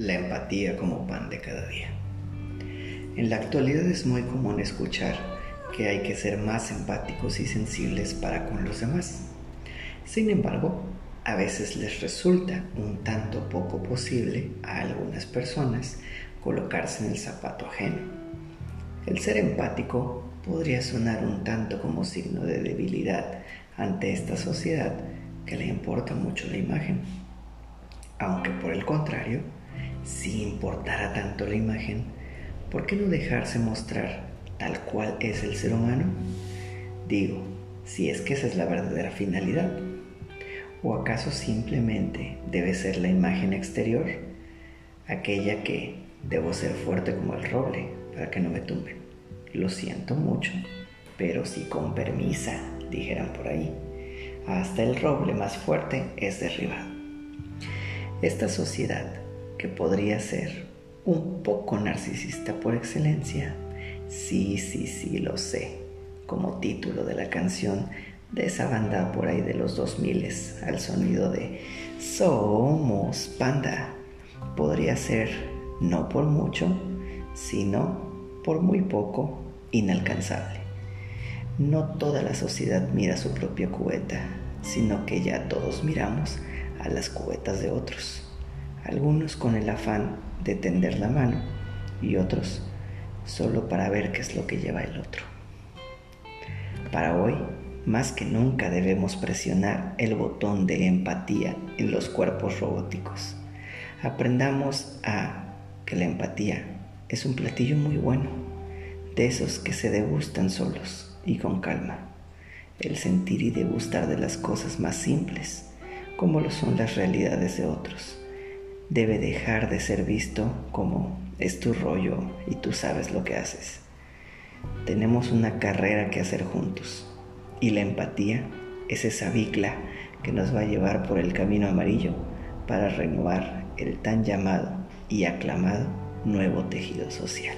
la empatía como pan de cada día. En la actualidad es muy común escuchar que hay que ser más empáticos y sensibles para con los demás. Sin embargo, a veces les resulta un tanto poco posible a algunas personas colocarse en el zapato ajeno. El ser empático podría sonar un tanto como signo de debilidad ante esta sociedad que le importa mucho la imagen. Aunque por el contrario, si importara tanto la imagen, ¿por qué no dejarse mostrar tal cual es el ser humano? Digo, si es que esa es la verdadera finalidad. ¿O acaso simplemente debe ser la imagen exterior, aquella que debo ser fuerte como el roble para que no me tumben? Lo siento mucho, pero si con permisa, dijeran por ahí. Hasta el roble más fuerte es derribado. Esta sociedad que podría ser un poco narcisista por excelencia. Sí, sí, sí, lo sé, como título de la canción de esa banda por ahí de los 2000 al sonido de Somos Panda. Podría ser, no por mucho, sino por muy poco, inalcanzable. No toda la sociedad mira su propia cubeta, sino que ya todos miramos a las cubetas de otros algunos con el afán de tender la mano y otros solo para ver qué es lo que lleva el otro. Para hoy, más que nunca debemos presionar el botón de empatía en los cuerpos robóticos. Aprendamos a que la empatía es un platillo muy bueno, de esos que se degustan solos y con calma. El sentir y degustar de las cosas más simples, como lo son las realidades de otros debe dejar de ser visto como es tu rollo y tú sabes lo que haces. Tenemos una carrera que hacer juntos y la empatía es esa bicla que nos va a llevar por el camino amarillo para renovar el tan llamado y aclamado nuevo tejido social.